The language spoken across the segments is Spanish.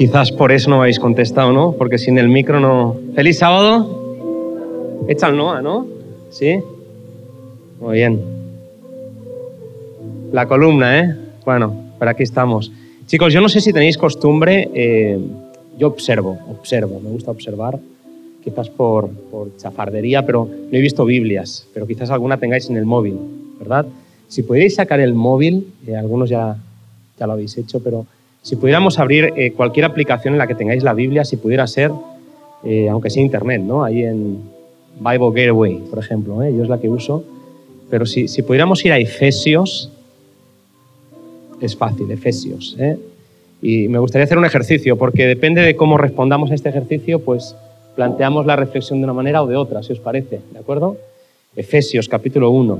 Quizás por eso no habéis contestado, ¿no? Porque sin el micro no... ¡Feliz sábado! Echa el Noah, ¿no? ¿Sí? Muy bien. La columna, ¿eh? Bueno, por aquí estamos. Chicos, yo no sé si tenéis costumbre, eh, yo observo, observo, me gusta observar, quizás por, por chafardería, pero no he visto Biblias, pero quizás alguna tengáis en el móvil, ¿verdad? Si pudierais sacar el móvil, eh, algunos ya, ya lo habéis hecho, pero si pudiéramos abrir eh, cualquier aplicación en la que tengáis la Biblia, si pudiera ser, eh, aunque sea internet, ¿no? Ahí en Bible Gateway, por ejemplo, ¿eh? yo es la que uso. Pero si, si pudiéramos ir a Efesios, es fácil, Efesios. ¿eh? Y me gustaría hacer un ejercicio, porque depende de cómo respondamos a este ejercicio, pues planteamos la reflexión de una manera o de otra, si os parece, ¿de acuerdo? Efesios capítulo 1.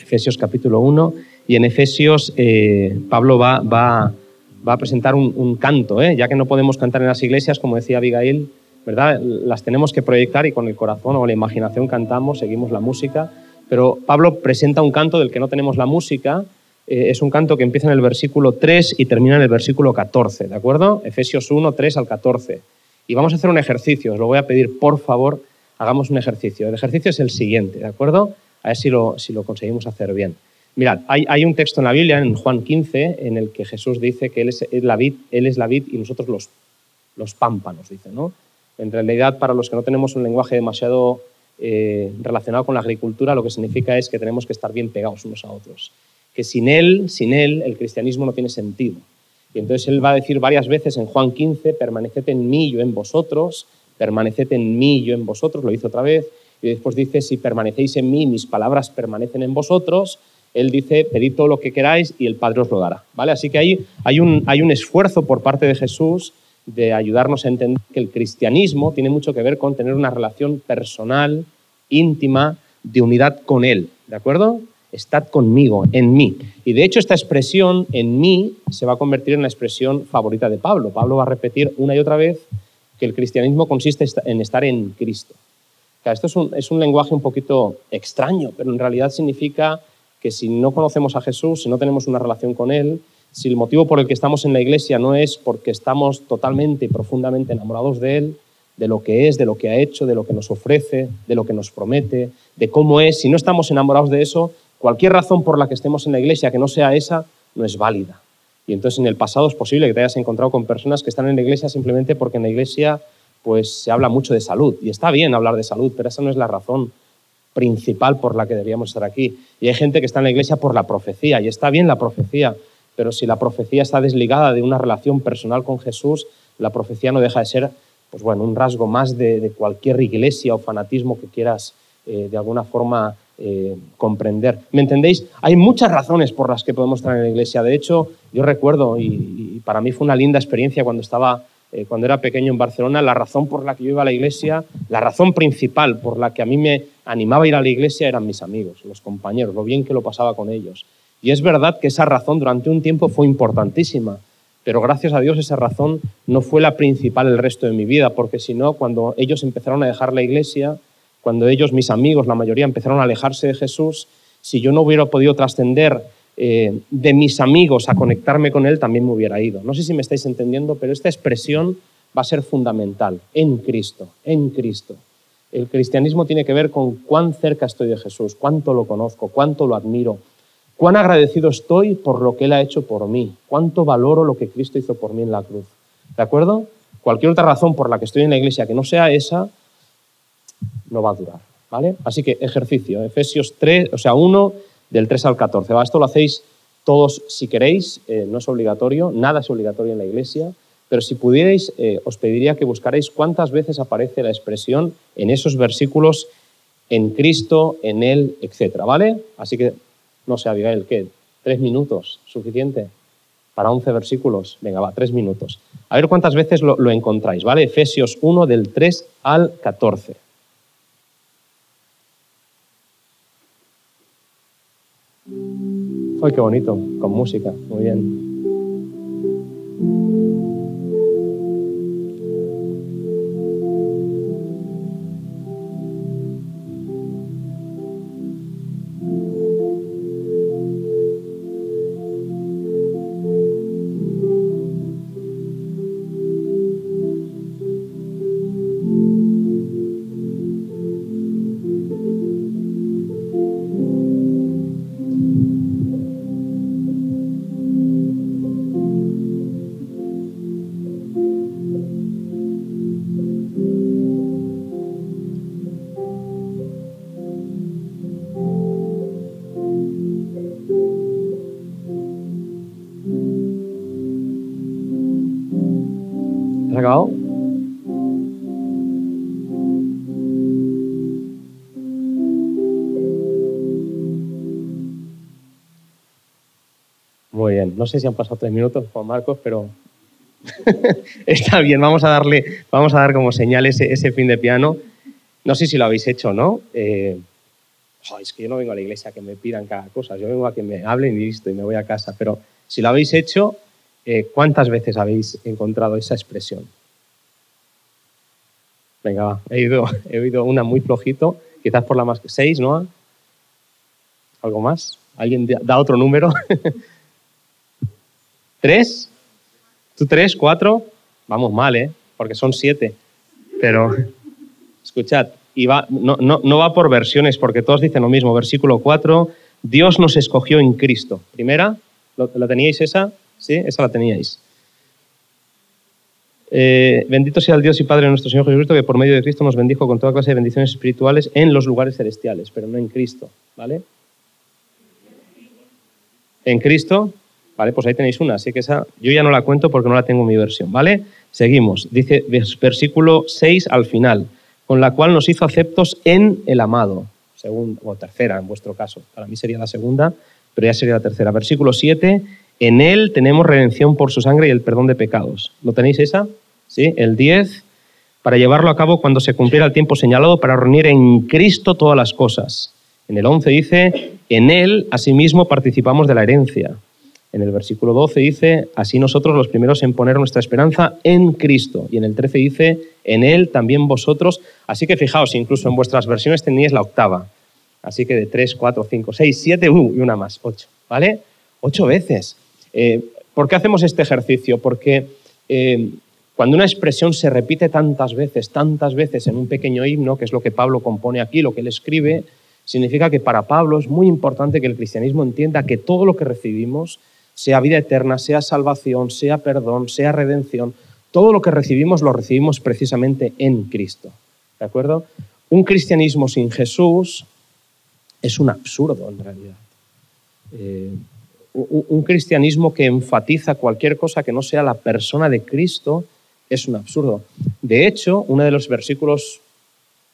Efesios capítulo 1. Y en Efesios eh, Pablo va, va va a presentar un, canto, ¿eh? ya que no podemos cantar en las iglesias, como decía Abigail, ¿verdad? Las tenemos que proyectar y con el corazón o la imaginación cantamos, seguimos la música. Pero Pablo presenta un canto del que no tenemos la música. Eh, es un canto que empieza en el versículo 3 y termina en el versículo 14, ¿de acuerdo? Efesios 1, 3 al 14. Y vamos a hacer un ejercicio, os lo voy a pedir, por favor, hagamos un ejercicio. El ejercicio es el siguiente, ¿de acuerdo? A ver si lo, si lo conseguimos hacer bien. Mirad, hay, un texto en la Biblia, en Juan 15, en el que Jesús dice que Él es, la vid, él es la vid y nosotros los, los pámpanos, dice, ¿no? En realidad, para los que no tenemos un lenguaje demasiado eh, relacionado con la agricultura, lo que significa es que tenemos que estar bien pegados unos a otros. Que sin Él, sin Él, el cristianismo no tiene sentido. Y entonces Él va a decir varias veces en Juan 15, permaneced en mí, yo en vosotros, permaneced en mí, yo en vosotros, lo hizo otra vez, y después dice, si permanecéis en mí, mis palabras permanecen en vosotros, él dice, pedid todo lo que queráis y el Padre os lo dará. ¿vale? Así que ahí hay un, hay un esfuerzo por parte de Jesús de ayudarnos a entender que el cristianismo tiene mucho que ver con tener una relación personal, íntima, de unidad con Él. ¿De acuerdo? Estad conmigo, en mí. Y de hecho esta expresión, en mí, se va a convertir en la expresión favorita de Pablo. Pablo va a repetir una y otra vez que el cristianismo consiste en estar en Cristo. esto es un, es un lenguaje un poquito extraño, pero en realidad significa que si no conocemos a Jesús, si no tenemos una relación con Él, si el motivo por el que estamos en la iglesia no es porque estamos totalmente y profundamente enamorados de Él, de lo que es, de lo que ha hecho, de lo que nos ofrece, de lo que nos promete, de cómo es, si no estamos enamorados de eso, cualquier razón por la que estemos en la iglesia que no sea esa, no es válida. Y entonces en el pasado es posible que te hayas encontrado con personas que están en la iglesia simplemente porque en la iglesia pues se habla mucho de salud. Y está bien hablar de salud, pero esa no es la razón principal por la que deberíamos estar aquí. Y hay gente que está en la iglesia por la profecía, y está bien la profecía, pero si la profecía está desligada de una relación personal con Jesús, la profecía no deja de ser pues bueno, un rasgo más de, cualquier iglesia o fanatismo que quieras eh, de alguna forma eh, comprender. ¿Me entendéis? Hay muchas razones por las que podemos estar en la iglesia. De hecho, yo recuerdo, y para mí fue una linda experiencia cuando estaba eh, cuando era pequeño en Barcelona, la razón por la que yo iba a la iglesia, la razón principal por la que a mí me animaba a ir a la iglesia eran mis amigos, los compañeros, lo bien que lo pasaba con ellos. Y es verdad que esa razón durante un tiempo fue importantísima, pero gracias a Dios esa razón no fue la principal el resto de mi vida, porque si no, cuando ellos empezaron a dejar la iglesia, cuando ellos, mis amigos, la mayoría, empezaron a alejarse de Jesús, si yo no hubiera podido trascender eh, de mis amigos a conectarme con Él, también me hubiera ido. No sé si me estáis entendiendo, pero esta expresión va a ser fundamental, en Cristo, en Cristo. El cristianismo tiene que ver con cuán cerca estoy de Jesús, cuánto lo conozco, cuánto lo admiro, cuán agradecido estoy por lo que Él ha hecho por mí, cuánto valoro lo que Cristo hizo por mí en la cruz. ¿De acuerdo? Cualquier otra razón por la que estoy en la iglesia que no sea esa, no va a durar. ¿Vale? Así que ejercicio, Efesios 3, o sea, 1 del 3 al 14. Esto lo hacéis todos si queréis, eh, no es obligatorio, nada es obligatorio en la iglesia, pero si pudierais, eh, os pediría que buscarais cuántas veces aparece la expresión en esos versículos en Cristo, en Él, etc. ¿Vale? Así que, no sé, Abigail, ¿qué? ¿Tres minutos? ¿Suficiente? Para 11 versículos. Venga, va, tres minutos. A ver cuántas veces lo, lo encontráis, ¿vale? Efesios 1 del 3 al 14. ¡Ay, qué bonito! Con música, muy bien. No sé si han pasado tres minutos, Juan Marcos, pero está bien. Vamos a darle, vamos a dar como señal ese, fin de piano. No sé si lo habéis hecho, ¿no? Eh, es que yo no vengo a la iglesia a que me pidan cada cosa. Yo vengo a que me hablen y listo y me voy a casa. Pero si lo habéis hecho, eh, ¿cuántas veces habéis encontrado esa expresión? Venga, va. He oído, he oído una muy flojito, quizás por la más que seis, ¿no? ¿Algo más? ¿Alguien da otro número? ¿Tres? ¿Tú tres? ¿Cuatro? Vamos mal, ¿eh? Porque son siete. Pero, escuchad, y va, no, no, va por versiones, porque todos dicen lo mismo. Versículo 4, Dios nos escogió en Cristo. Primera, ¿la teníais esa? Sí, esa la teníais. Eh, bendito sea el Dios y Padre nuestro Señor Jesucristo, que por medio de Cristo nos bendijo con toda clase de bendiciones espirituales en los lugares celestiales, pero no en Cristo, ¿vale? En Cristo, Pues ahí tenéis una, así que esa yo ya no la cuento porque no la tengo en mi versión, ¿vale? Seguimos, dice versículo 6 al final, con la cual nos hizo aceptos en el amado, segunda o tercera en vuestro caso, para mí sería la segunda, pero ya sería la tercera. Versículo 7, en él tenemos redención por su sangre y el perdón de pecados. ¿Lo tenéis esa? ¿Sí? El 10, para llevarlo a cabo cuando se cumpliera el tiempo señalado para reunir en Cristo todas las cosas. En el 11 dice, en él asimismo participamos de la herencia en el versículo 12 dice, así nosotros los primeros en poner nuestra esperanza en Cristo. Y en el 13 dice, en Él también vosotros. Así que fijaos, incluso en vuestras versiones tenéis la octava. Así que de 3, 4, 5, 6, 7, uh, y una más, 8. ¿Vale? Ocho veces. Eh, ¿Por qué hacemos este ejercicio? Porque eh, cuando una expresión se repite tantas veces, tantas veces en un pequeño himno, que es lo que Pablo compone aquí, lo que él escribe, significa que para Pablo es muy importante que el cristianismo entienda que todo lo que recibimos sea vida eterna, sea salvación, sea perdón, sea redención, todo lo que recibimos lo recibimos precisamente en Cristo. ¿De acuerdo? Un cristianismo sin Jesús es un absurdo en realidad. Eh, un cristianismo que enfatiza cualquier cosa que no sea la persona de Cristo es un absurdo. De hecho, uno de los versículos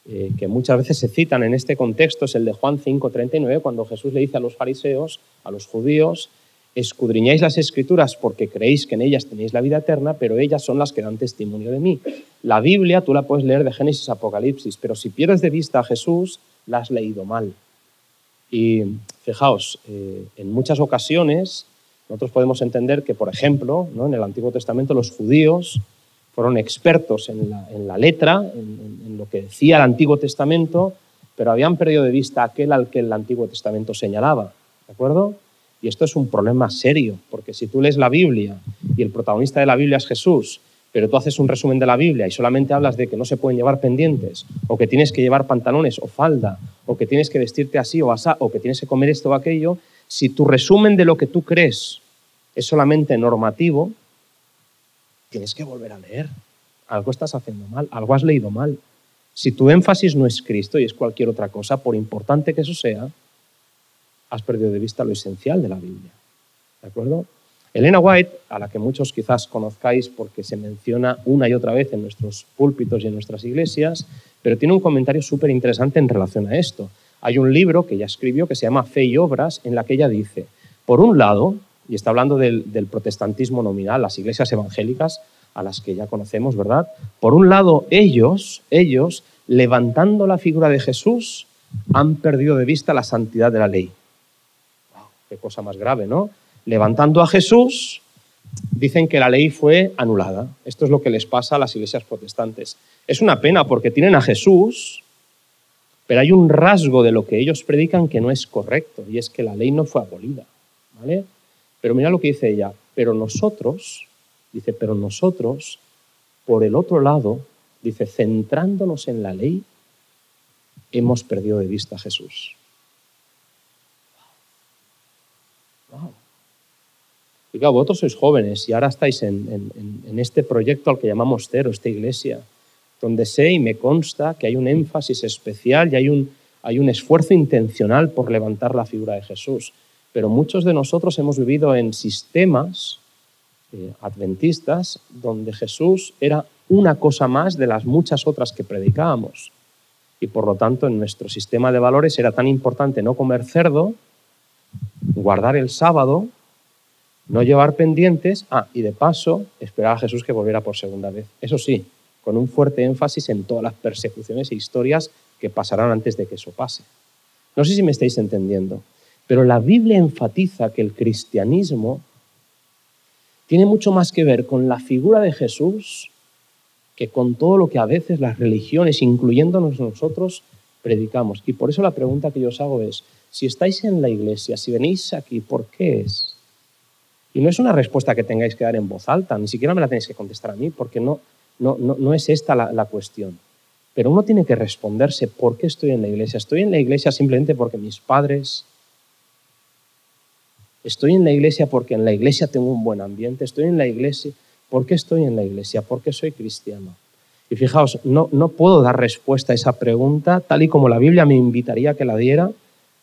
eh, que muchas veces se citan en este contexto es el de Juan 5:39, cuando Jesús le dice a los fariseos, a los judíos, escudriñáis las escrituras porque creéis que en ellas tenéis la vida eterna, pero ellas son las que dan testimonio de mí. La Biblia tú la puedes leer de Génesis a Apocalipsis, pero si pierdes de vista a Jesús, la has leído mal. Y fijaos, eh, en muchas ocasiones nosotros podemos entender que, por ejemplo, ¿no? en el Antiguo Testamento los judíos fueron expertos en la, letra, en, en lo que decía el Antiguo Testamento, pero habían perdido de vista aquel al que el Antiguo Testamento señalaba. ¿De acuerdo? Y esto es un problema serio, porque si tú lees la Biblia y el protagonista de la Biblia es Jesús, pero tú haces un resumen de la Biblia y solamente hablas de que no se pueden llevar pendientes, o que tienes que llevar pantalones o falda, o que tienes que vestirte así o así, o que tienes que comer esto o aquello, si tu resumen de lo que tú crees es solamente normativo, tienes que volver a leer. Algo estás haciendo mal, algo has leído mal. Si tu énfasis no es Cristo y es cualquier otra cosa, por importante que eso sea, has perdido de vista lo esencial de la Biblia. ¿De acuerdo? Elena White, a la que muchos quizás conozcáis porque se menciona una y otra vez en nuestros púlpitos y en nuestras iglesias, pero tiene un comentario súper interesante en relación a esto. Hay un libro que ella escribió que se llama Fe y Obras, en la que ella dice, por un lado, y está hablando del, protestantismo nominal, las iglesias evangélicas a las que ya conocemos, ¿verdad? Por un lado, ellos, ellos, levantando la figura de Jesús, han perdido de vista la santidad de la ley cosa más grave, ¿no? Levantando a Jesús, dicen que la ley fue anulada. Esto es lo que les pasa a las iglesias protestantes. Es una pena porque tienen a Jesús, pero hay un rasgo de lo que ellos predican que no es correcto, y es que la ley no fue abolida, ¿vale? Pero mira lo que dice ella, pero nosotros, dice, pero nosotros, por el otro lado, dice, centrándonos en la ley, hemos perdido de vista a Jesús. Y claro, vosotros sois jóvenes y ahora estáis en, este proyecto al que llamamos Cero, esta iglesia, donde sé y me consta que hay un énfasis especial y hay un, hay un esfuerzo intencional por levantar la figura de Jesús. Pero muchos de nosotros hemos vivido en sistemas eh, adventistas donde Jesús era una cosa más de las muchas otras que predicábamos. Y por lo tanto, en nuestro sistema de valores era tan importante no comer cerdo, guardar el sábado, no llevar pendientes, ah, y de paso, esperar a Jesús que volviera por segunda vez. Eso sí, con un fuerte énfasis en todas las persecuciones e historias que pasarán antes de que eso pase. No sé si me estáis entendiendo, pero la Biblia enfatiza que el cristianismo tiene mucho más que ver con la figura de Jesús que con todo lo que a veces las religiones, incluyéndonos nosotros, predicamos. Y por eso la pregunta que yo os hago es, si estáis en la iglesia, si venís aquí, ¿por qué es? Y no es una respuesta que tengáis que dar en voz alta, ni siquiera me la tenéis que contestar a mí, porque no, no, no, es esta la, la cuestión. Pero uno tiene que responderse, ¿por qué estoy en la iglesia? ¿Estoy en la iglesia simplemente porque mis padres Estoy en la iglesia porque en la iglesia tengo un buen ambiente. Estoy en la iglesia. ¿Por qué estoy en la iglesia? Porque soy cristiano. Y fijaos, no, no puedo dar respuesta a esa pregunta tal y como la Biblia me invitaría a que la diera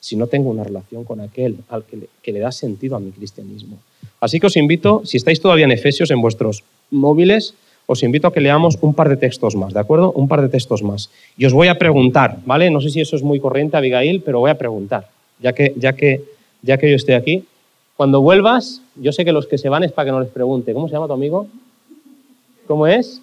si no tengo una relación con aquel al que le, que le da sentido a mi cristianismo. Así que os invito, si estáis todavía en Efesios en vuestros móviles, os invito a que leamos un par de textos más, ¿de acuerdo? Un par de textos más. Y os voy a preguntar, ¿vale? No sé si eso es muy corriente, Abigail, pero voy a preguntar, ya que, ya que, ya que yo estoy aquí. Cuando vuelvas, yo sé que los que se van es para que no les pregunte. ¿Cómo se llama tu amigo? ¿Cómo es?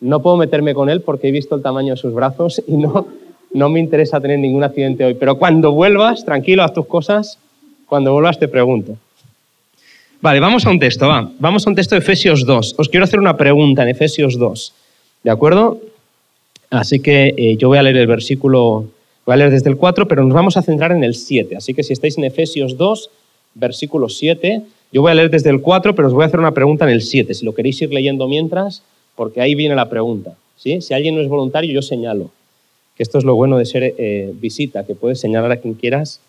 No puedo meterme con él porque he visto el tamaño de sus brazos y no, no me interesa tener ningún accidente hoy. Pero cuando vuelvas, tranquilo, haz tus cosas. Cuando vuelvas te pregunto. Vale, vamos a un texto, va. Vamos a un texto de Efesios 2. Os quiero hacer una pregunta en Efesios 2. ¿De acuerdo? Así que eh, yo voy a leer el versículo, voy a leer desde el 4, pero nos vamos a centrar en el 7. Así que si estáis en Efesios 2, versículo 7. Yo voy a leer desde el 4, pero os voy a hacer una pregunta en el 7, si lo queréis ir leyendo mientras, porque ahí viene la pregunta. ¿sí? Si alguien no es voluntario, yo señalo. Esto es lo bueno de ser eh, visita, que puedes señalar a quien quieras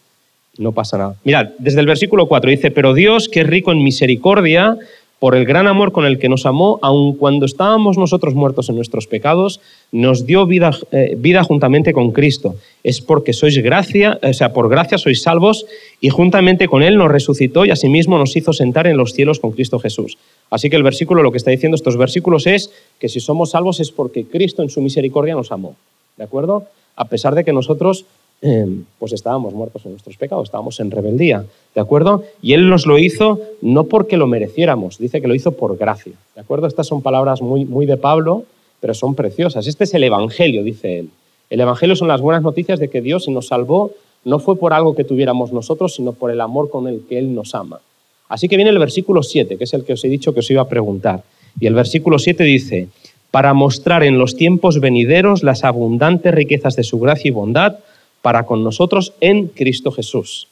no pasa nada. Mirad, desde el versículo 4 dice, pero Dios, que es rico en misericordia, por el gran amor con el que nos amó, aun cuando estábamos nosotros muertos en nuestros pecados, nos dio vida, eh, vida juntamente con Cristo. Es porque sois gracia, o sea, por gracia sois salvos y juntamente con Él nos resucitó y asimismo nos hizo sentar en los cielos con Cristo Jesús. Así que el versículo, lo que está diciendo estos versículos es que si somos salvos es porque Cristo en su misericordia nos amó. ¿De acuerdo? A pesar de que nosotros Em, pues estábamos muertos en nuestros pecados, estábamos en rebeldía, ¿de acuerdo? Y Él nos lo hizo no porque lo mereciéramos, dice que lo hizo por gracia, ¿de acuerdo? Estas son palabras muy, muy de Pablo, pero son preciosas. Este es el Evangelio, dice Él. El Evangelio son las buenas noticias de que Dios nos salvó no fue por algo que tuviéramos nosotros, sino por el amor con el que Él nos ama. Así que viene el versículo 7, que es el que os he dicho que os iba a preguntar. Y el versículo 7 dice, para mostrar en los tiempos venideros las abundantes riquezas de su gracia y bondad, para con nosotros en Cristo Jesús.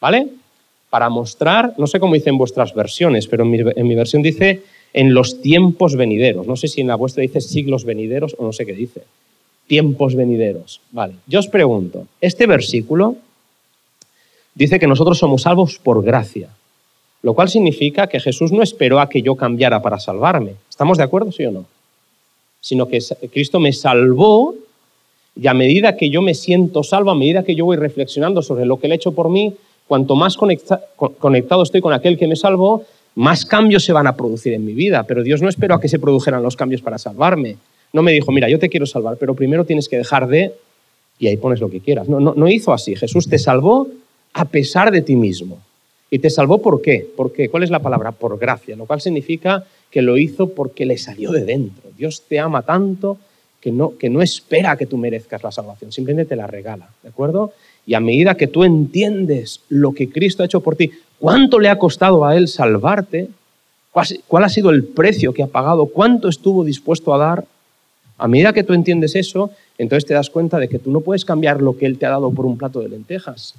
¿Vale? Para mostrar, no sé cómo dicen vuestras versiones, pero en mi, versión dice en los tiempos venideros. No sé si en la vuestra dice siglos venideros o no sé qué dice. Tiempos venideros. Vale. Yo os pregunto, este versículo dice que nosotros somos salvos por gracia, lo cual significa que Jesús no esperó a que yo cambiara para salvarme. ¿Estamos de acuerdo, sí o no? Sino que Cristo me salvó y a medida que yo me siento salvo, a medida que yo voy reflexionando sobre lo que Él ha hecho por mí, cuanto más conectado estoy con aquel que me salvó, más cambios se van a producir en mi vida. Pero Dios no esperó a que se produjeran los cambios para salvarme. No me dijo, mira, yo te quiero salvar, pero primero tienes que dejar de... Y ahí pones lo que quieras. No, no, no hizo así. Jesús te salvó a pesar de ti mismo. ¿Y te salvó por qué? Porque, ¿cuál es la palabra? Por gracia, lo cual significa que lo hizo porque le salió de dentro. Dios te ama tanto que no, que no espera que tú merezcas la salvación, simplemente te la regala, ¿de acuerdo? Y a medida que tú entiendes lo que Cristo ha hecho por ti, cuánto le ha costado a Él salvarte, cuál ha sido el precio que ha pagado, cuánto estuvo dispuesto a dar, a medida que tú entiendes eso, entonces te das cuenta de que tú no puedes cambiar lo que Él te ha dado por un plato de lentejas.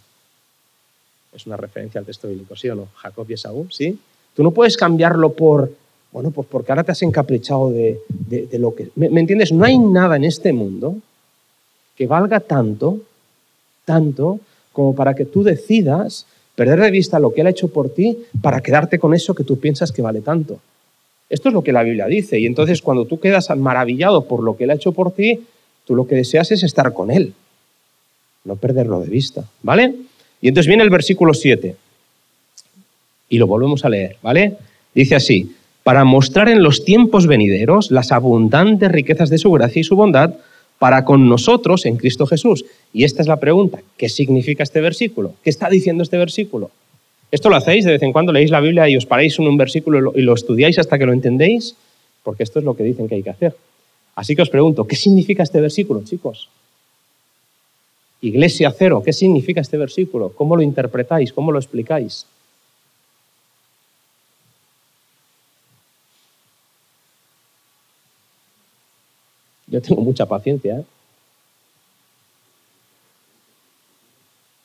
Es una referencia al texto bíblico, ¿sí o no? Jacob y Esaú, ¿sí? Tú no puedes cambiarlo por bueno, pues porque ahora te has encaprichado de, lo que... ¿Me, entiendes? No hay nada en este mundo que valga tanto, tanto, como para que tú decidas perder de vista lo que Él ha hecho por ti para quedarte con eso que tú piensas que vale tanto. Esto es lo que la Biblia dice. Y entonces cuando tú quedas maravillado por lo que Él ha hecho por ti, tú lo que deseas es estar con Él, no perderlo de vista. ¿Vale? Y entonces viene el versículo 7 y lo volvemos a leer. ¿Vale? Dice así, para mostrar en los tiempos venideros las abundantes riquezas de su gracia y su bondad para con nosotros en Cristo Jesús. Y esta es la pregunta, ¿qué significa este versículo? ¿Qué está diciendo este versículo? Esto lo hacéis de vez en cuando, leéis la Biblia y os paráis en un versículo y lo estudiáis hasta que lo entendéis, porque esto es lo que dicen que hay que hacer. Así que os pregunto, ¿qué significa este versículo, chicos? Iglesia cero, ¿qué significa este versículo? ¿Cómo lo interpretáis? ¿Cómo lo explicáis? Yo tengo mucha paciencia. ¿eh?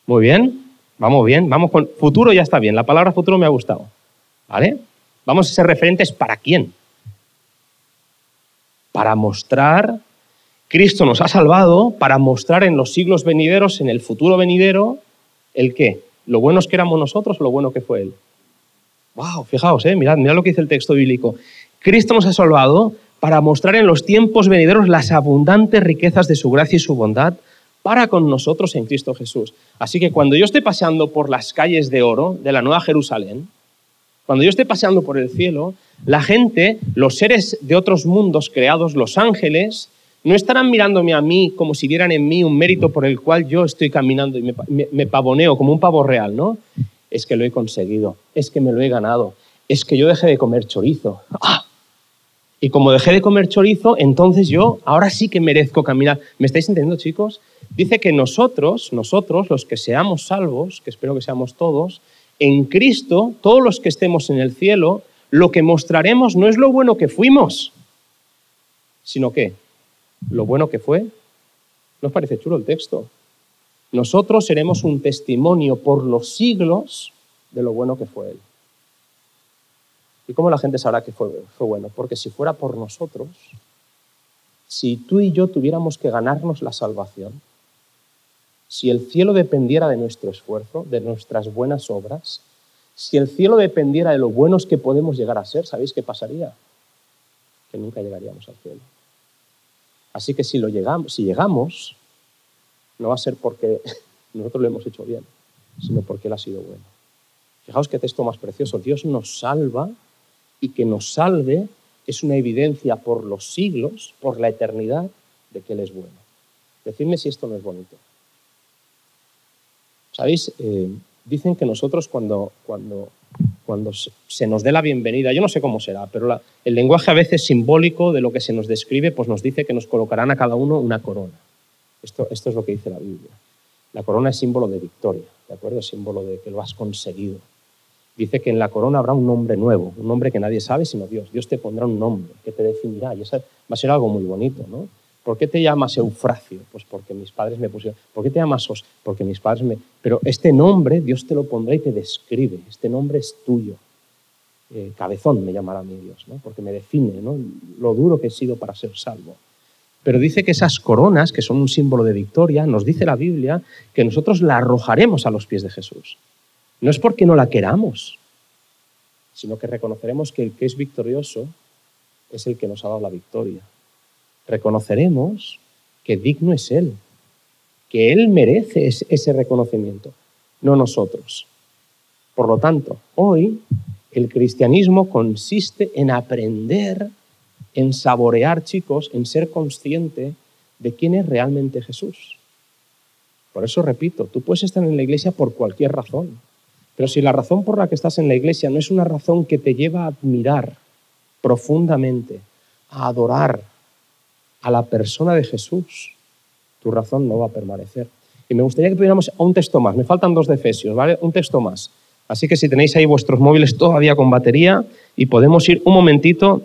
Muy bien, vamos bien, vamos con futuro ya está bien. La palabra futuro me ha gustado. ¿Vale? Vamos a ser referentes para quién? Para mostrar, Cristo nos ha salvado para mostrar en los siglos venideros, en el futuro venidero, el qué. Lo buenos que éramos nosotros o lo bueno que fue Él. Wow, fijaos, ¿eh? mirad, mirad lo que dice el texto bíblico. Cristo nos ha salvado para mostrar en los tiempos venideros las abundantes riquezas de su gracia y su bondad para con nosotros en Cristo Jesús. Así que cuando yo esté paseando por las calles de oro de la Nueva Jerusalén, cuando yo esté paseando por el cielo, la gente, los seres de otros mundos creados, los ángeles, no estarán mirándome a mí como si vieran en mí un mérito por el cual yo estoy caminando y me, pavoneo como un pavo real, ¿no? Es que lo he conseguido, es que me lo he ganado, es que yo dejé de comer chorizo. ¡Ah! Y como dejé de comer chorizo, entonces yo ahora sí que merezco caminar. ¿Me estáis entendiendo, chicos? Dice que nosotros, nosotros, los que seamos salvos, que espero que seamos todos, en Cristo, todos los que estemos en el cielo, lo que mostraremos no es lo bueno que fuimos, sino que lo bueno que fue. ¿No os parece chulo el texto? Nosotros seremos un testimonio por los siglos de lo bueno que fue Él. ¿Y cómo la gente sabrá que fue, fue bueno? Porque si fuera por nosotros, si tú y yo tuviéramos que ganarnos la salvación, si el cielo dependiera de nuestro esfuerzo, de nuestras buenas obras, si el cielo dependiera de lo buenos que podemos llegar a ser, ¿sabéis qué pasaría? Que nunca llegaríamos al cielo. Así que si, lo llegamos, si llegamos, no va a ser porque nosotros lo hemos hecho bien, sino porque Él ha sido bueno. Fijaos qué texto más precioso. Dios nos salva y que nos salve es una evidencia por los siglos, por la eternidad, de que Él es bueno. Decidme si esto no es bonito. ¿Sabéis? Eh, dicen que nosotros cuando, cuando, cuando se nos dé la bienvenida, yo no sé cómo será, pero el lenguaje a veces simbólico de lo que se nos describe, pues nos dice que nos colocarán a cada uno una corona. Esto, esto es lo que dice la Biblia. La corona es símbolo de victoria, ¿de acuerdo? Es símbolo de que lo has conseguido dice que en la corona habrá un nombre nuevo, un nombre que nadie sabe sino Dios. Dios te pondrá un nombre que te definirá y eso va a ser algo muy bonito, ¿no? ¿Por qué te llamas Eufracio? Pues porque mis padres me pusieron. ¿Por qué te llamas Os? Porque mis padres me. Pero este nombre Dios te lo pondrá y te describe. Este nombre es tuyo. Eh, cabezón me llamará mi Dios, ¿no? Porque me define, ¿no? Lo duro que he sido para ser salvo. Pero dice que esas coronas, que son un símbolo de victoria, nos dice la Biblia que nosotros la arrojaremos a los pies de Jesús. No es porque no la queramos, sino que reconoceremos que el que es victorioso es el que nos ha dado la victoria. Reconoceremos que digno es Él, que Él merece ese reconocimiento, no nosotros. Por lo tanto, hoy el cristianismo consiste en aprender, en saborear, chicos, en ser consciente de quién es realmente Jesús. Por eso repito, tú puedes estar en la iglesia por cualquier razón. Pero si la razón por la que estás en la iglesia no es una razón que te lleva a admirar profundamente, a adorar a la persona de Jesús, tu razón no va a permanecer. Y me gustaría que tuviéramos un texto más. Me faltan dos de Efesios, ¿vale? Un texto más. Así que si tenéis ahí vuestros móviles todavía con batería y podemos ir un momentito.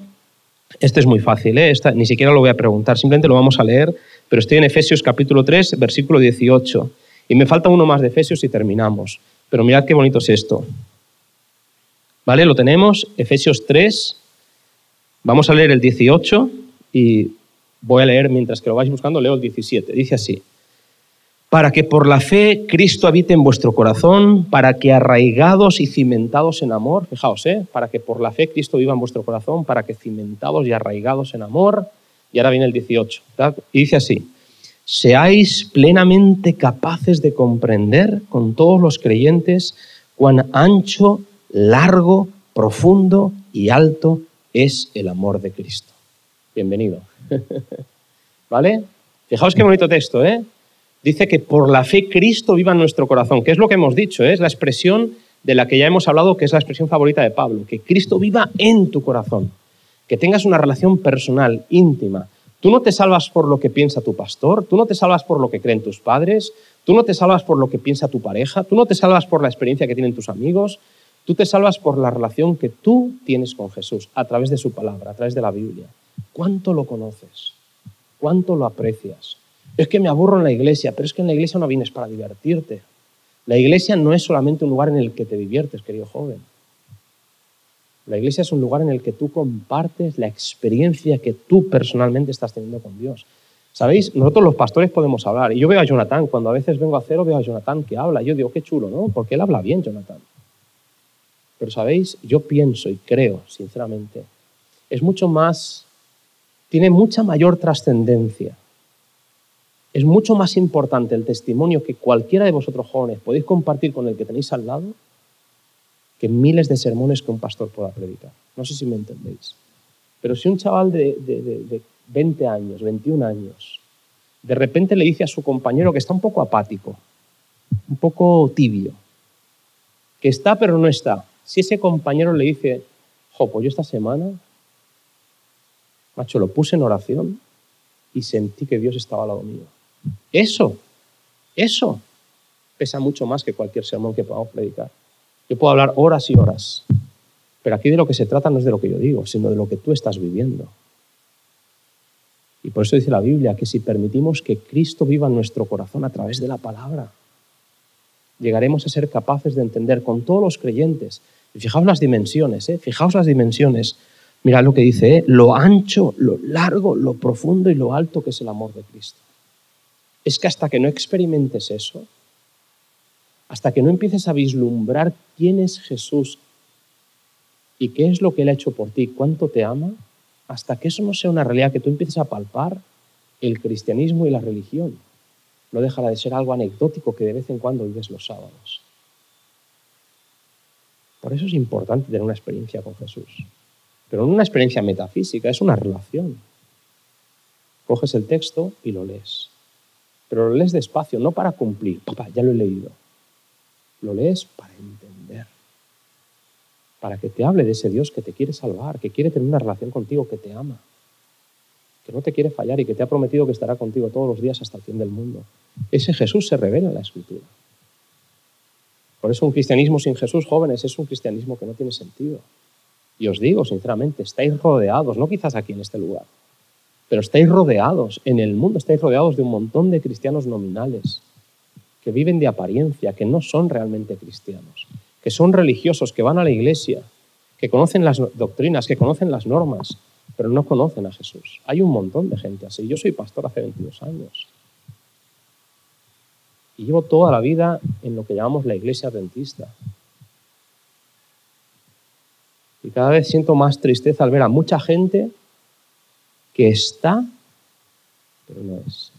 Este es muy fácil, ¿eh? ni siquiera lo voy a preguntar, simplemente lo vamos a leer. Pero estoy en Efesios capítulo 3, versículo 18. Y me falta uno más de Efesios y terminamos. Pero mirad qué bonito es esto. ¿Vale? Lo tenemos, Efesios 3. Vamos a leer el 18 y voy a leer mientras que lo vais buscando, leo el 17. Dice así. Para que por la fe Cristo habite en vuestro corazón, para que arraigados y cimentados en amor, fijaos, ¿eh? para que por la fe Cristo viva en vuestro corazón, para que cimentados y arraigados en amor, y ahora viene el 18, y dice así, seáis plenamente capaces de comprender con todos los creyentes cuán ancho, largo, profundo y alto es el amor de Cristo. Bienvenido. ¿Vale? Fijaos qué bonito texto, ¿eh? Dice que por la fe Cristo viva en nuestro corazón, que es lo que hemos dicho, ¿eh? es la expresión de la que ya hemos hablado, que es la expresión favorita de Pablo, que Cristo viva en tu corazón, que tengas una relación personal, íntima. Tú no te salvas por lo que piensa tu pastor, tú no te salvas por lo que creen tus padres, tú no te salvas por lo que piensa tu pareja, tú no te salvas por la experiencia que tienen tus amigos, tú te salvas por la relación que tú tienes con Jesús a través de su palabra, a través de la Biblia. ¿Cuánto lo conoces? ¿Cuánto lo aprecias? Es que me aburro en la iglesia, pero es que en la iglesia no vienes para divertirte. La iglesia no es solamente un lugar en el que te diviertes, querido joven. La iglesia es un lugar en el que tú compartes la experiencia que tú personalmente estás teniendo con Dios. ¿Sabéis? Nosotros los pastores podemos hablar. Y yo veo a Jonathan, cuando a veces vengo a cero, veo a Jonathan que habla. Yo digo, qué chulo, ¿no? Porque él habla bien, Jonathan. Pero, ¿sabéis? Yo pienso y creo, sinceramente, es mucho más, tiene mucha mayor trascendencia es mucho más importante el testimonio que cualquiera de vosotros jóvenes podéis compartir con el que tenéis al lado que miles de sermones que un pastor pueda predicar. No sé si me entendéis. Pero si un chaval de, de 20 años, 21 años, de repente le dice a su compañero que está un poco apático, un poco tibio, que está pero no está, si ese compañero le dice, jo, pues yo esta semana, macho, lo puse en oración y sentí que Dios estaba al lado mío. Eso, eso pesa mucho más que cualquier sermón que podamos predicar. Yo puedo hablar horas y horas, pero aquí de lo que se trata no es de lo que yo digo, sino de lo que tú estás viviendo. Y por eso dice la Biblia que si permitimos que Cristo viva en nuestro corazón a través de la palabra, llegaremos a ser capaces de entender con todos los creyentes. Y fijaos las dimensiones, ¿eh? fijaos las dimensiones. Mirad lo que dice, ¿eh? lo ancho, lo largo, lo profundo y lo alto que es el amor de Cristo es que hasta que no experimentes eso, hasta que no empieces a vislumbrar quién es Jesús y qué es lo que Él ha hecho por ti, cuánto te ama, hasta que eso no sea una realidad que tú empieces a palpar, el cristianismo y la religión no dejará de ser algo anecdótico que de vez en cuando vives los sábados. Por eso es importante tener una experiencia con Jesús. Pero no una experiencia metafísica, es una relación. Coges el texto y lo lees pero lo lees despacio, no para cumplir. Papá, ya lo he leído. Lo lees para entender. Para que te hable de ese Dios que te quiere salvar, que quiere tener una relación contigo, que te ama, que no te quiere fallar y que te ha prometido que estará contigo todos los días hasta el fin del mundo. Ese Jesús se revela en la Escritura. Por eso un cristianismo sin Jesús, jóvenes, es un cristianismo que no tiene sentido. Y os digo, sinceramente, estáis rodeados, no quizás aquí en este lugar, pero estáis rodeados, en el mundo estáis rodeados de un montón de cristianos nominales, que viven de apariencia, que no son realmente cristianos, que son religiosos, que van a la iglesia, que conocen las doctrinas, que conocen las normas, pero no conocen a Jesús. Hay un montón de gente así. Yo soy pastor hace 22 años. Y llevo toda la vida en lo que llamamos la iglesia adventista. Y cada vez siento más tristeza al ver a mucha gente que está, pero no es.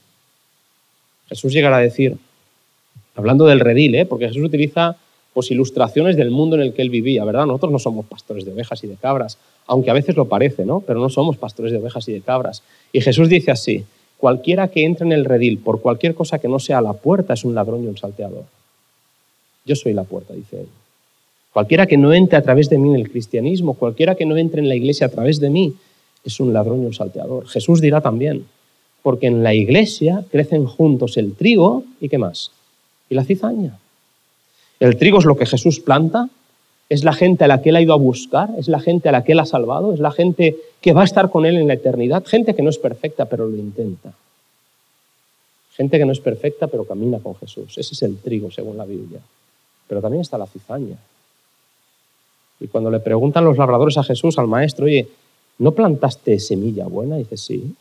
Jesús llegará a decir, hablando del redil, ¿eh? porque Jesús utiliza pues, ilustraciones del mundo en el que él vivía, ¿verdad? Nosotros no somos pastores de ovejas y de cabras, aunque a veces lo parece, ¿no? Pero no somos pastores de ovejas y de cabras. Y Jesús dice así, cualquiera que entre en el redil por cualquier cosa que no sea la puerta es un ladrón y un salteador. Yo soy la puerta, dice él. Cualquiera que no entre a través de mí en el cristianismo, cualquiera que no entre en la iglesia a través de mí, es un ladrón y un salteador. Jesús dirá también, porque en la iglesia crecen juntos el trigo y qué más, y la cizaña. El trigo es lo que Jesús planta, es la gente a la que él ha ido a buscar, es la gente a la que él ha salvado, es la gente que va a estar con él en la eternidad, gente que no es perfecta pero lo intenta. Gente que no es perfecta pero camina con Jesús. Ese es el trigo según la Biblia. Pero también está la cizaña. Y cuando le preguntan los labradores a Jesús, al maestro, oye, ¿No plantaste semilla buena? dice, sí.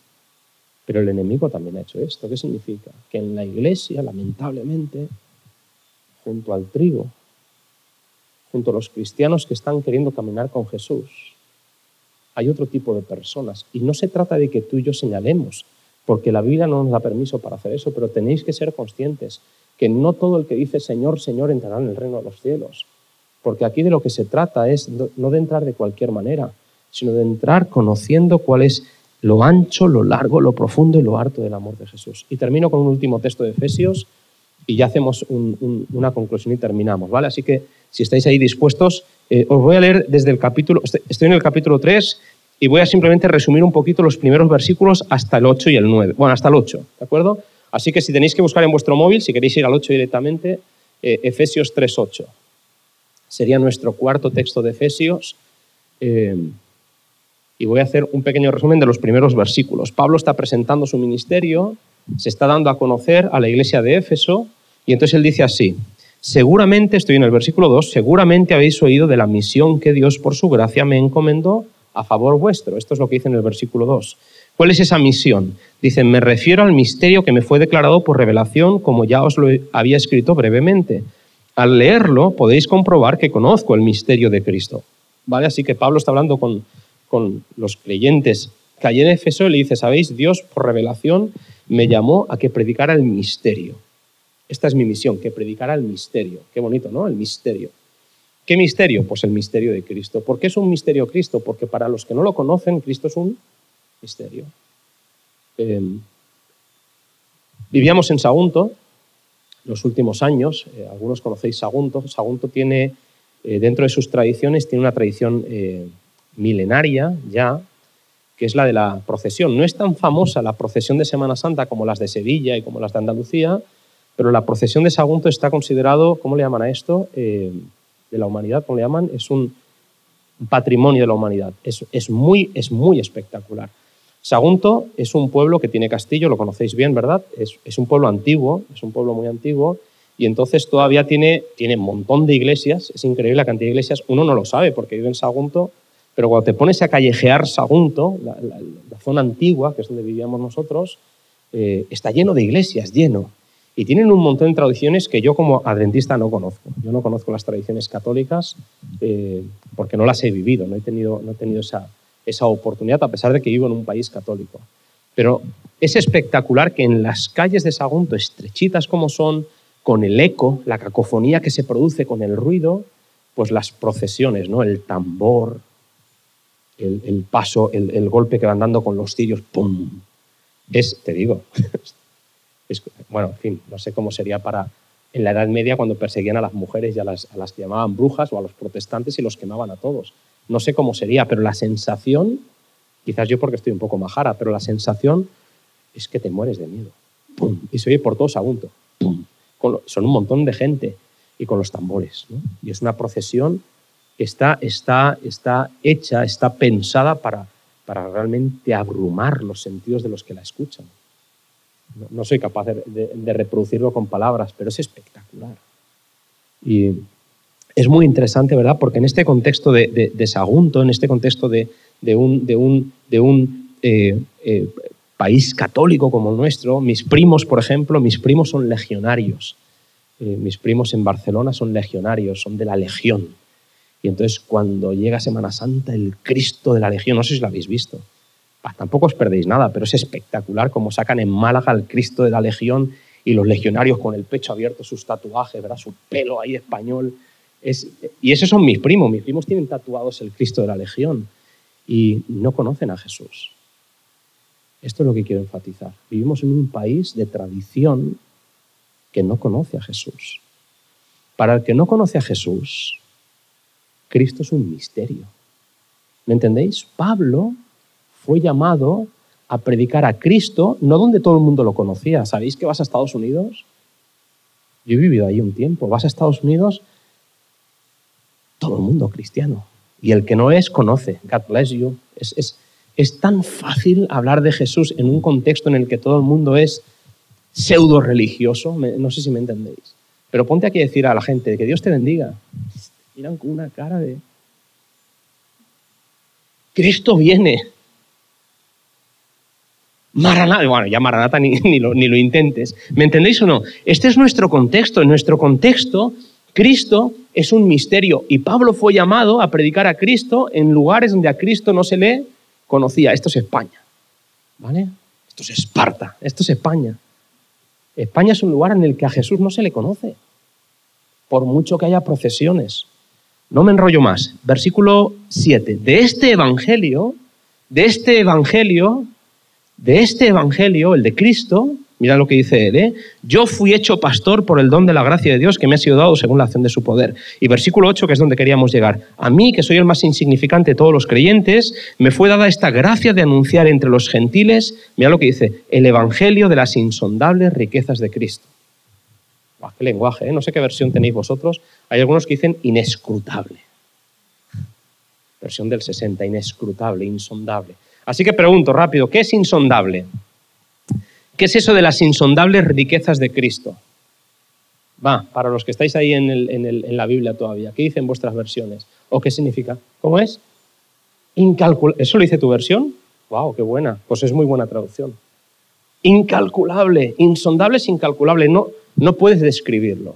Pero el enemigo también ha hecho esto. ¿Qué significa? Que en la iglesia, lamentablemente, junto al trigo, junto a los cristianos que están queriendo caminar con Jesús, hay otro tipo de personas. Y no se trata de que tú y yo señalemos, porque la Biblia no nos da permiso para hacer eso, pero tenéis que ser conscientes que no todo el que dice Señor, Señor entrará en el reino de los cielos. Porque aquí de lo que se trata es no de entrar de cualquier manera, sino de entrar conociendo cuál es lo ancho, lo largo, lo profundo y lo harto del amor de Jesús. Y termino con un último texto de Efesios y ya hacemos una conclusión y terminamos, ¿vale? Así que si estáis ahí dispuestos, eh, os voy a leer desde el capítulo, estoy en el capítulo 3 y voy a simplemente resumir un poquito los primeros versículos hasta el 8 y el 9, bueno, hasta el 8, ¿de acuerdo? Así que si tenéis que buscar en vuestro móvil, si queréis ir al 8 directamente, eh, Efesios 3.8. Sería nuestro cuarto texto de Efesios. Eh, y voy a hacer un pequeño resumen de los primeros versículos. Pablo está presentando su ministerio, se está dando a conocer a la iglesia de Éfeso, y entonces él dice así, seguramente, estoy en el versículo 2, seguramente habéis oído de la misión que Dios por su gracia me encomendó a favor vuestro. Esto es lo que dice en el versículo 2. ¿Cuál es esa misión? Dicen, me refiero al misterio que me fue declarado por revelación, como ya os lo había escrito brevemente. Al leerlo podéis comprobar que conozco el misterio de Cristo. ¿Vale? Así que Pablo está hablando con, con los creyentes que allí en Efeso le dice, ¿sabéis? Dios por revelación me llamó a que predicara el misterio. Esta es mi misión, que predicara el misterio. Qué bonito, ¿no? El misterio. ¿Qué misterio? Pues el misterio de Cristo. ¿Por qué es un misterio Cristo? Porque para los que no lo conocen, Cristo es un misterio. Em, vivíamos en Sagunto los últimos años, eh, algunos conocéis Sagunto. Sagunto tiene, eh, dentro de sus tradiciones, tiene una tradición eh, milenaria ya, que es la de la procesión. No es tan famosa la procesión de Semana Santa como las de Sevilla y como las de Andalucía, pero la procesión de Sagunto está considerado, ¿cómo le llaman a esto? de la humanidad, ¿cómo le llaman? Es un patrimonio de la humanidad. es, muy, es muy espectacular. Sagunto es un pueblo que tiene castillo, lo conocéis bien, ¿verdad? Es, un pueblo antiguo, es un pueblo muy antiguo, y entonces todavía tiene, tiene un montón de iglesias, es increíble la cantidad de iglesias, uno no lo sabe porque vive en Sagunto, pero cuando te pones a callejear Sagunto, la, zona antigua, que es donde vivíamos nosotros, eh, está lleno de iglesias, lleno. Y tienen un montón de tradiciones que yo como adventista no conozco. Yo no conozco las tradiciones católicas eh, porque no las he vivido, no he tenido, esa, esa oportunidad, a pesar de que vivo en un país católico. Pero es espectacular que en las calles de Sagunto, estrechitas como son, con el eco, la cacofonía que se produce con el ruido, pues las procesiones, ¿no? el tambor, el, paso, el, golpe que van dando con los cirios, ¡pum! Es, te digo, bueno, en fin, no sé cómo sería para en la Edad Media cuando perseguían a las mujeres y a las, a las que llamaban brujas o a los protestantes y los quemaban a todos. No sé cómo sería, pero la sensación, quizás yo porque estoy un poco majara, pero la sensación es que te mueres de miedo. Y se oye por todos Sagunto. Son un montón de gente y con los tambores. Y es una procesión está, hecha, está pensada para, realmente abrumar los sentidos de los que la escuchan. No, soy capaz de, de, reproducirlo con palabras, pero es espectacular. Y es muy interesante, ¿verdad? Porque en este contexto de, Sagunto, en este contexto de, de de un eh, eh, país católico como el nuestro, mis primos, por ejemplo, mis primos son legionarios. Eh, mis primos en Barcelona son legionarios, son de la legión. Y entonces cuando llega Semana Santa, el Cristo de la legión, no sé si lo habéis visto, tampoco os perdéis nada, pero es espectacular cómo sacan en Málaga al Cristo de la legión y los legionarios con el pecho abierto, sus tatuajes, ¿verdad? su pelo ahí español y esos son mis primos. Mis primos tienen tatuados el Cristo de la Legión y no conocen a Jesús. Esto es lo que quiero enfatizar. Vivimos en un país de tradición que no conoce a Jesús. Para el que no conoce a Jesús, Cristo es un misterio. ¿Me entendéis? Pablo fue llamado a predicar a Cristo, no donde todo el mundo lo conocía. ¿Sabéis que vas a Estados Unidos? Yo he vivido ahí un tiempo. Vas a Estados Unidos todo el mundo cristiano. Y el que no es, conoce. God bless you. Es, es, tan fácil hablar de Jesús en un contexto en el que todo el mundo es pseudo religioso. No sé si me entendéis. Pero ponte aquí a decir a la gente que Dios te bendiga. Miran con una cara de. Cristo viene. Maranata, bueno, ya Maranata ni, ni, lo, ni lo intentes. ¿Me entendéis o no? Este es nuestro contexto. En nuestro contexto, Cristo es un misterio y Pablo fue llamado a predicar a Cristo en lugares donde a Cristo no se le conocía. Esto es España, ¿vale? Esto es Esparta, esto es España. España es un lugar en el que a Jesús no se le conoce, por mucho que haya procesiones. No me enrollo más. Versículo 7. De este evangelio, de este evangelio, de este evangelio, el de Cristo, Mira lo que dice él, ¿eh? Yo fui hecho pastor por el don de la gracia de Dios que me ha sido dado según la acción de su poder. Y versículo 8, que es donde queríamos llegar. A mí, que soy el más insignificante de todos los creyentes, me fue dada esta gracia de anunciar entre los gentiles, mira lo que dice, el evangelio de las insondables riquezas de Cristo. qué lenguaje, ¿eh? No sé qué versión tenéis vosotros. Hay algunos que dicen inescrutable. Versión del 60, inescrutable, insondable. Así que pregunto rápido, ¿qué es insondable? ¿Qué es eso de las insondables riquezas de Cristo? Va, para los que estáis ahí en, la Biblia todavía, ¿qué dicen vuestras versiones? ¿O qué significa? ¿Cómo es? Incalculable. ¿Eso lo dice tu versión? ¡Wow, qué buena! Pues es muy buena traducción. Incalculable, insondable es incalculable, no, no puedes describirlo.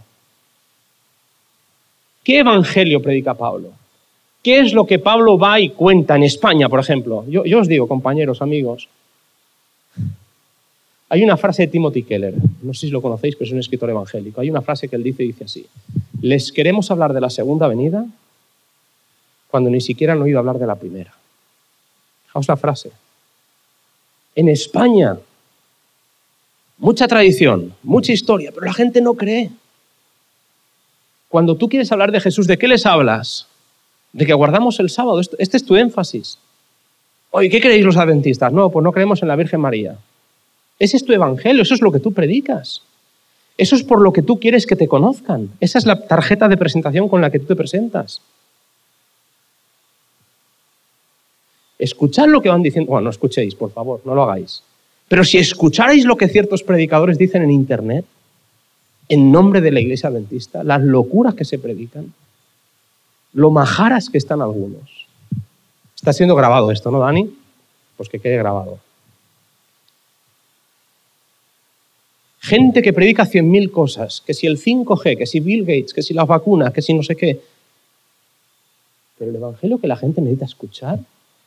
¿Qué evangelio predica Pablo? ¿Qué es lo que Pablo va y cuenta en España, por ejemplo? yo os digo, compañeros, amigos, hay una frase de Timothy Keller, no sé si lo conocéis, pero es un escritor evangélico. Hay una frase que él dice, dice así, les queremos hablar de la segunda venida cuando ni siquiera han oído hablar de la primera. Fijaos la frase. En España, mucha tradición, mucha historia, pero la gente no cree. Cuando tú quieres hablar de Jesús, ¿de qué les hablas? De que guardamos el sábado. Este es tu énfasis. Oye, ¿qué creéis los adventistas? No, pues no creemos en la Virgen María. Ese es tu evangelio, eso es lo que tú predicas. Eso es por lo que tú quieres que te conozcan. Esa es la tarjeta de presentación con la que tú te presentas. Escuchad lo que van diciendo. Bueno, no escuchéis, por favor, no lo hagáis. Pero si escucharais lo que ciertos predicadores dicen en Internet, en nombre de la iglesia adventista, las locuras que se predican, lo majaras que están algunos. Está siendo grabado esto, ¿no, Dani? Pues que quede grabado. Gente que predica cien mil cosas, que si el 5G, que si Bill Gates, que si las vacunas, que si no sé qué. Pero el Evangelio que la gente necesita escuchar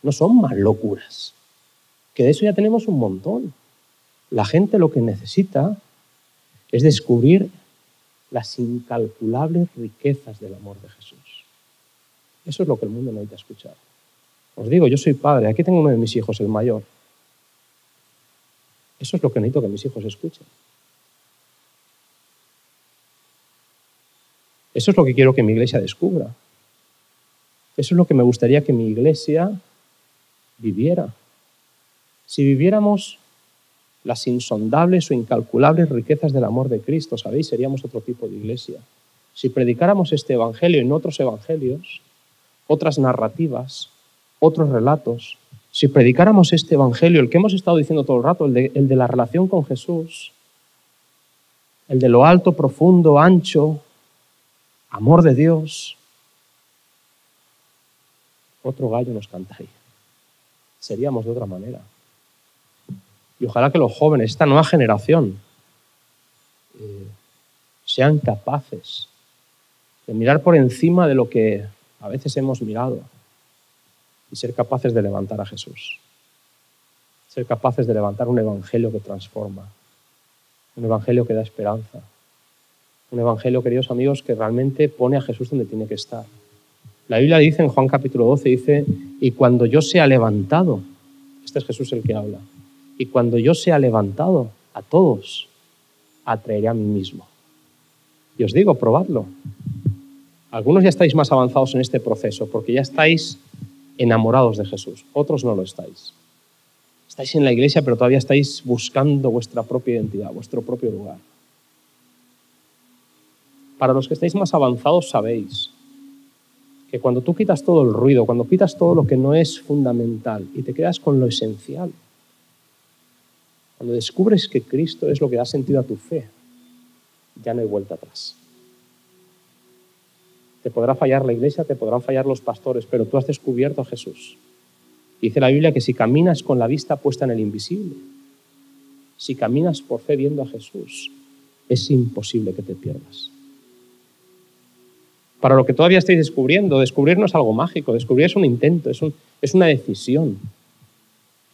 no son más locuras, que de eso ya tenemos un montón. La gente lo que necesita es descubrir las incalculables riquezas del amor de Jesús. Eso es lo que el mundo necesita escuchar. Os digo, yo soy padre, aquí tengo uno de mis hijos, el mayor. Eso es lo que necesito que mis hijos escuchen. Eso es lo que quiero que mi iglesia descubra. Eso es lo que me gustaría que mi iglesia viviera. Si viviéramos las insondables o incalculables riquezas del amor de Cristo, ¿sabéis? Seríamos otro tipo de iglesia. Si predicáramos este evangelio en otros evangelios, otras narrativas, otros relatos, si predicáramos este evangelio, el que hemos estado diciendo todo el rato, el de, el de la relación con Jesús, el de lo alto, profundo, ancho, amor de Dios, otro gallo nos cantaría. Seríamos de otra manera. Y ojalá que los jóvenes, esta nueva generación, eh, sean capaces de mirar por encima de lo que a veces hemos mirado y ser capaces de levantar a Jesús. Ser capaces de levantar un evangelio que transforma, un evangelio que da esperanza, un evangelio, queridos amigos, que realmente pone a Jesús donde tiene que estar. La Biblia dice en Juan capítulo 12, dice, y cuando yo sea levantado, este es Jesús el que habla, y cuando yo sea levantado a todos, atraeré a mí mismo. Y os digo, probadlo. Algunos ya estáis más avanzados en este proceso porque ya estáis enamorados de Jesús, otros no lo estáis. Estáis en la iglesia, pero todavía estáis buscando vuestra propia identidad, vuestro propio lugar. Para los que estáis más avanzados sabéis que cuando tú quitas todo el ruido, cuando quitas todo lo que no es fundamental y te quedas con lo esencial, cuando descubres que Cristo es lo que da sentido a tu fe, ya no hay vuelta atrás. Te podrá fallar la iglesia, te podrán fallar los pastores, pero tú has descubierto a Jesús. Dice la Biblia que si caminas con la vista puesta en el invisible, si caminas por fe viendo a Jesús, es imposible que te pierdas para lo que todavía estáis descubriendo. Descubrir no es algo mágico, descubrir es un intento, es, es una decisión.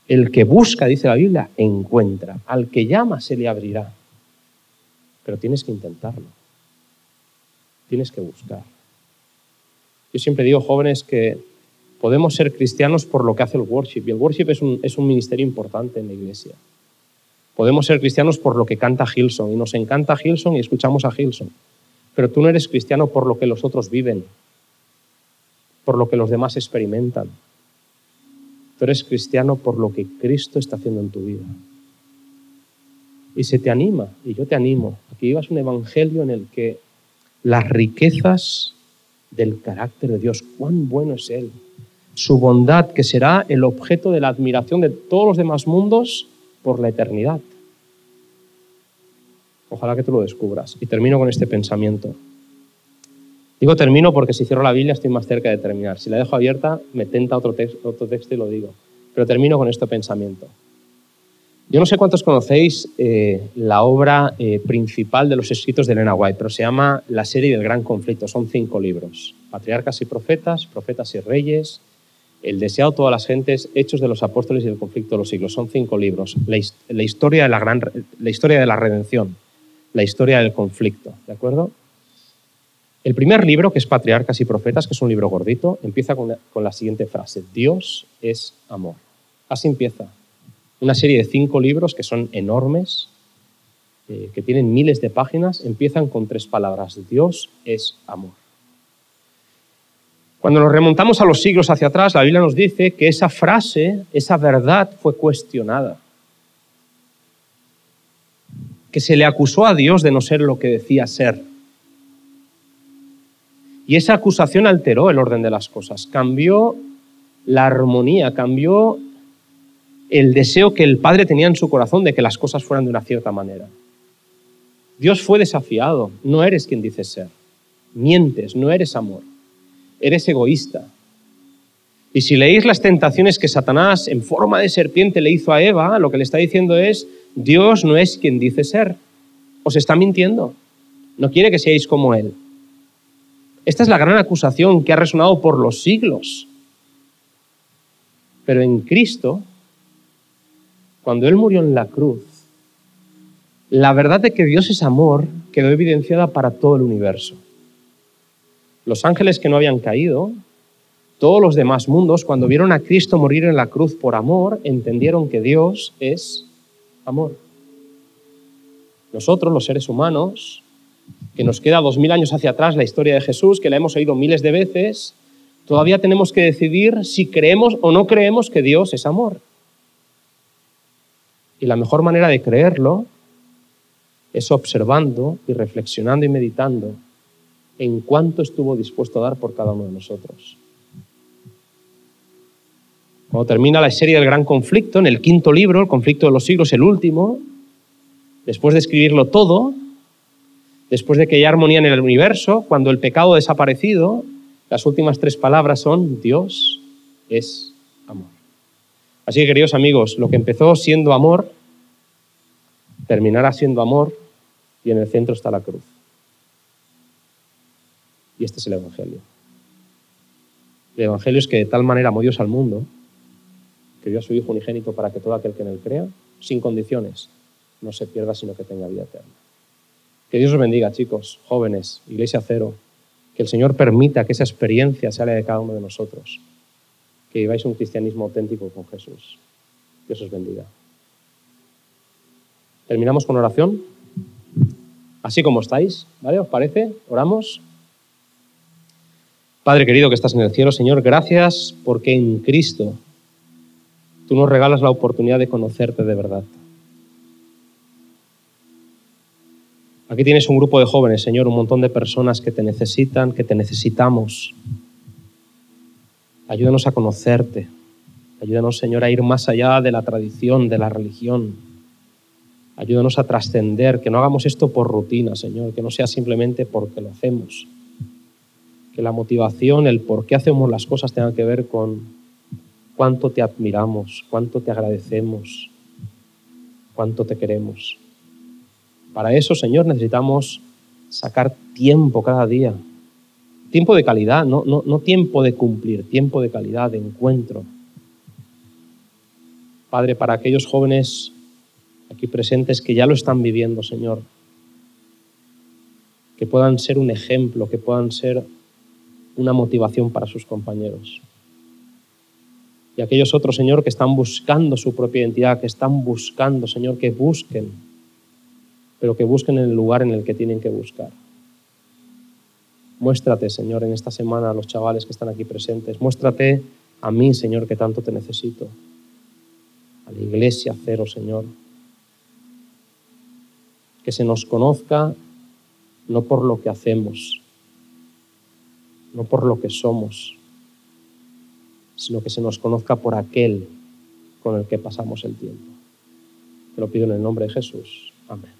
El que busca, dice la Biblia, encuentra. Al que llama se le abrirá. Pero tienes que intentarlo. Tienes que buscar. Yo siempre digo, jóvenes, que podemos ser cristianos por lo que hace el worship. Y el worship es un, un ministerio importante en la iglesia. Podemos ser cristianos por lo que canta Hilson. Y nos encanta Hilson y escuchamos a Hilson. Pero tú no eres cristiano por lo que los otros viven, por lo que los demás experimentan. Tú eres cristiano por lo que Cristo está haciendo en tu vida. Y se te anima, y yo te animo, a que vivas un evangelio en el que las riquezas del carácter de Dios, cuán bueno es Él, su bondad, que será el objeto de la admiración de todos los demás mundos por la eternidad. Ojalá que tú lo descubras. Y termino con este pensamiento. Digo termino porque si cierro la Biblia estoy más cerca de terminar. Si la dejo abierta, me tenta otro, otro texto y lo digo. Pero termino con este pensamiento. Yo no sé cuántos conocéis eh, la obra eh, principal de los escritos de Elena White, pero se llama La serie del gran conflicto. Son cinco libros. Patriarcas y profetas, profetas y reyes, El deseado de todas las gentes, Hechos de los apóstoles y el conflicto de los siglos. Son cinco libros. La, historia, de la, gran, la historia de la redención, la historia del conflicto. ¿De acuerdo? El primer libro, que es Patriarcas y Profetas, que es un libro gordito, empieza con la, siguiente frase. Dios es amor. Así empieza una serie de cinco libros que son enormes, eh, que tienen miles de páginas, empiezan con tres palabras. Dios es amor. Cuando nos remontamos a los siglos hacia atrás, la Biblia nos dice que esa frase, esa verdad fue cuestionada. Que se le acusó a Dios de no ser lo que decía ser. Y esa acusación alteró el orden de las cosas, cambió la armonía, cambió el deseo que el Padre tenía en su corazón de que las cosas fueran de una cierta manera. Dios fue desafiado, no eres quien dices ser, mientes, no eres amor, eres egoísta. Y si leéis las tentaciones que Satanás en forma de serpiente le hizo a Eva, lo que le está diciendo es, Dios no es quien dice ser, os está mintiendo, no quiere que seáis como Él. Esta es la gran acusación que ha resonado por los siglos. Pero en Cristo cuando Él murió en la cruz, la verdad de que Dios es amor quedó evidenciada para todo el universo. Los ángeles que no habían caído, todos los demás mundos, cuando vieron a Cristo morir en la cruz por amor, entendieron que Dios es amor. Nosotros, los seres humanos, que nos queda dos mil años hacia atrás la historia de Jesús, que la hemos oído miles de veces, todavía tenemos que decidir si creemos o no creemos que Dios es amor. Y la mejor manera de creerlo es observando y reflexionando y meditando en cuánto estuvo dispuesto a dar por cada uno de nosotros. Cuando termina la serie del gran conflicto, en el quinto libro, el conflicto de los siglos, el último, después de escribirlo todo, después de que haya armonía en el universo, cuando el pecado ha desaparecido, las últimas tres palabras son Dios es amor. Así que, queridos amigos, lo que empezó siendo amor, terminará siendo amor y en el centro está la cruz. Y este es el Evangelio. El Evangelio es que de tal manera amó Dios al mundo que dio a su Hijo unigénito para que todo aquel que en él crea, sin condiciones, no se pierda, sino que tenga vida eterna. Que Dios os bendiga, chicos, jóvenes, Iglesia Cero. Que el Señor permita que esa experiencia sea de cada uno de nosotros que viváis un cristianismo auténtico con Jesús. Dios os bendiga. Terminamos con oración. Así como estáis, ¿vale? ¿Os parece? Oramos. Padre querido que estás en el cielo, Señor, gracias porque en Cristo tú nos regalas la oportunidad de conocerte de verdad. Aquí tienes un grupo de jóvenes, Señor, un montón de personas que te necesitan, que te necesitamos. Ayúdanos a conocerte. Ayúdanos, Señor, a ir más allá de la tradición, de la religión. Ayúdanos a trascender, que no hagamos esto por rutina, Señor, que no sea simplemente porque lo hacemos. Que la motivación, el por qué hacemos las cosas tenga que ver con cuánto te admiramos, cuánto te agradecemos, cuánto te queremos. Para eso, Señor, necesitamos sacar tiempo cada día Tiempo de calidad, no, no, tiempo de cumplir, tiempo de calidad, de encuentro. Padre, para aquellos jóvenes aquí presentes que ya lo están viviendo, Señor, que puedan ser un ejemplo, que puedan ser una motivación para sus compañeros. Y aquellos otros, Señor, que están buscando su propia identidad, que están buscando, Señor, que busquen, pero que busquen en el lugar en el que tienen que buscar. Muéstrate, Señor, en esta semana a los chavales que están aquí presentes. Muéstrate a mí, Señor, que tanto te necesito. A la iglesia cero, Señor. Que se nos conozca no por lo que hacemos, no por lo que somos, sino que se nos conozca por aquel con el que pasamos el tiempo. Te lo pido en el nombre de Jesús. Amén.